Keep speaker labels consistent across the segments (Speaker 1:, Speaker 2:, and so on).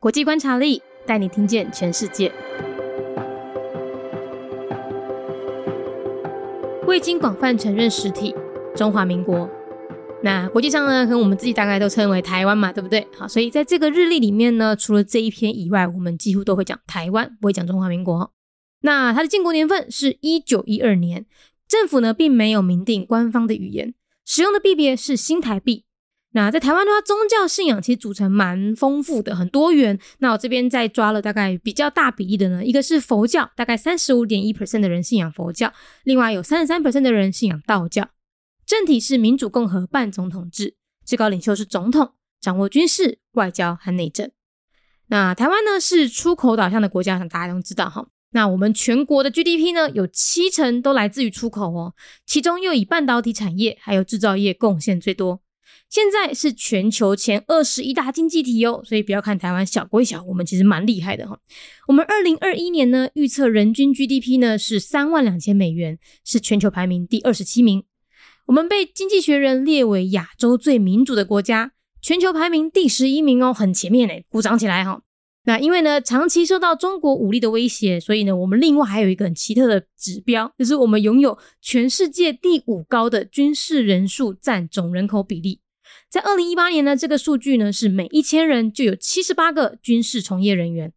Speaker 1: 国际观察力带你听见全世界。未经广泛承认实体，中华民国。那国际上呢，跟我们自己大概都称为台湾嘛，对不对？好，所以在这个日历里面呢，除了这一篇以外，我们几乎都会讲台湾，不会讲中华民国。那它的建国年份是一九一二年，政府呢并没有明定官方的语言，使用的币别是新台币。那在台湾的话，宗教信仰其实组成蛮丰富的，很多元。那我这边再抓了大概比较大比例的呢，一个是佛教，大概三十五点一 percent 的人信仰佛教，另外有三十三 percent 的人信仰道教。政体是民主共和半总统制，最高领袖是总统，掌握军事、外交和内政。那台湾呢是出口导向的国家，大家都知道哈。那我们全国的 GDP 呢，有七成都来自于出口哦，其中又以半导体产业还有制造业贡献最多。现在是全球前二十一大经济体哦，所以不要看台湾小归小，我们其实蛮厉害的哈。我们二零二一年呢，预测人均 GDP 呢是三万两千美元，是全球排名第二十七名。我们被经济学人列为亚洲最民主的国家，全球排名第十一名哦，很前面诶，鼓掌起来哈。那因为呢，长期受到中国武力的威胁，所以呢，我们另外还有一个很奇特的指标，就是我们拥有全世界第五高的军事人数占总人口比例。在二零一八年呢，这个数据呢是每一千人就有七十八个军事从业人员。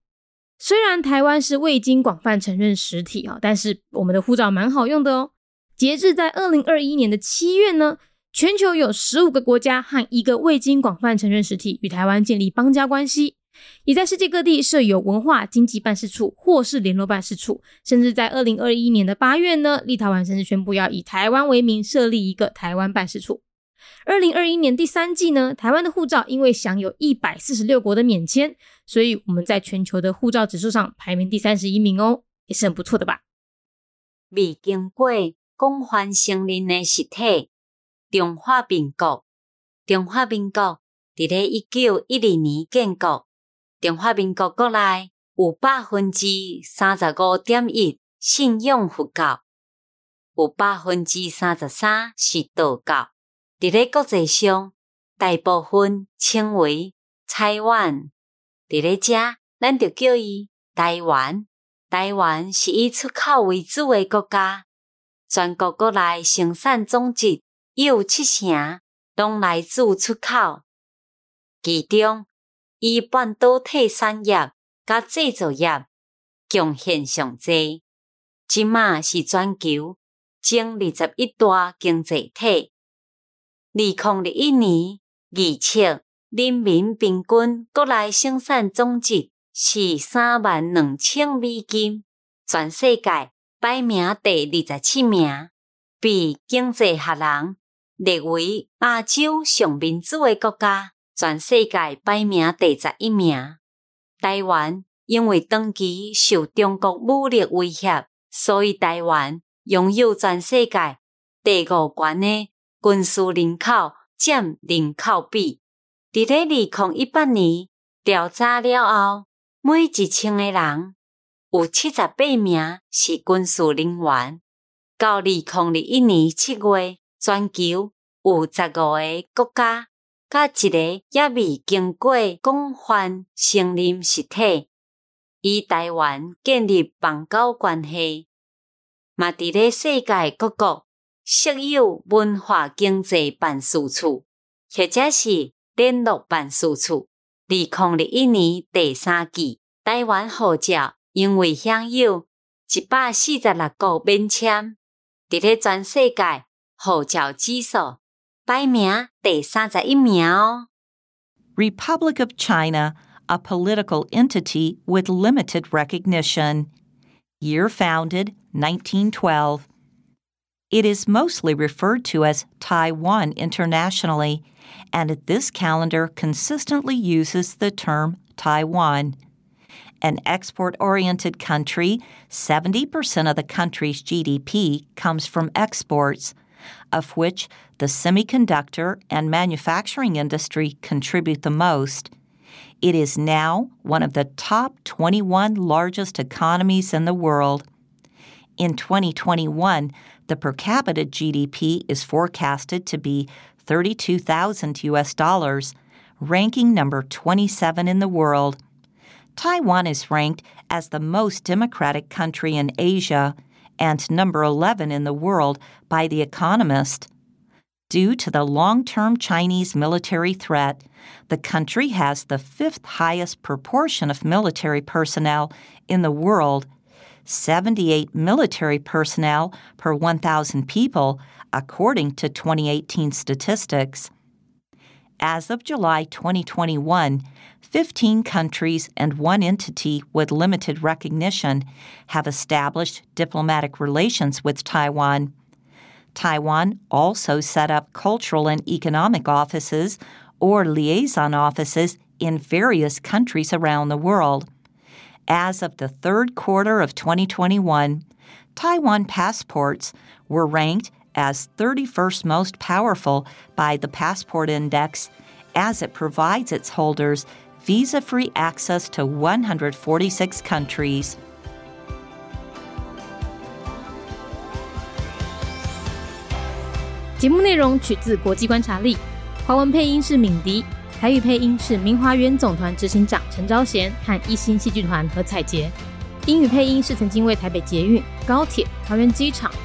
Speaker 1: 虽然台湾是未经广泛承认实体啊，但是我们的护照蛮好用的哦。截至在二零二一年的七月呢，全球有十五个国家和一个未经广泛承认实体与台湾建立邦交关系，也在世界各地设有文化经济办事处或是联络办事处。甚至在二零二一年的八月呢，立陶宛甚至宣布要以台湾为名设立一个台湾办事处。二零二一年第三季呢，台湾的护照因为享有一百四十六国的免签，所以我们在全球的护照指数上排名第三十一名哦，也是很不错的吧？
Speaker 2: 未经过广泛承认的实体，中华民国。中华民国伫咧一九一二年建国，中华民国国内有百分之三十五点一信仰佛教，有百分之三十三是道教。伫咧国际上，大部分称为台湾。伫咧遮，咱就叫伊台湾。台湾是以出口为主诶国家，全国国内生产总值有七成拢来自出口，其中以半导体产业甲制造业贡献上济。即马是全球前二十一大经济体。二零二一年预测，人民平均国内生产总值是三万两千美金，全世界排名第二十七名，被经济学人列为亚洲上民主的国家，全世界排名第十一名。台湾因为长期受中国武力威胁，所以台湾拥有全世界第五悬的。军事人口占人口比，伫咧二零一八年调查了后，每一千个人有七十八名是军事人员。到二零二一年七月，全球有十五个国家，甲一个也未经过广泛承认实体，与台湾建立邦交关系，嘛伫咧世界各国。设有文化经济办事处，或者是联络办事处。二零二一年第三季，台湾护照因为享有一百四十六个免签，伫咧全世界护照指数排名第三十一名哦。
Speaker 3: Republic of China, a political entity with limited recognition. Year founded 1912. It is mostly referred to as Taiwan internationally, and this calendar consistently uses the term Taiwan. An export oriented country, 70% of the country's GDP comes from exports, of which the semiconductor and manufacturing industry contribute the most. It is now one of the top 21 largest economies in the world. In 2021, the per capita GDP is forecasted to be 32,000 US dollars, ranking number 27 in the world. Taiwan is ranked as the most democratic country in Asia and number 11 in the world by The Economist. Due to the long term Chinese military threat, the country has the fifth highest proportion of military personnel in the world 78 military personnel per 1,000 people, according to 2018 statistics. As of July 2021, 15 countries and one entity with limited recognition have established diplomatic relations with Taiwan. Taiwan also set up cultural and economic offices or liaison offices in various countries around the world. As of the third quarter of 2021, Taiwan passports were ranked as 31st most powerful by the Passport Index as it provides its holders visa free access to 146 countries.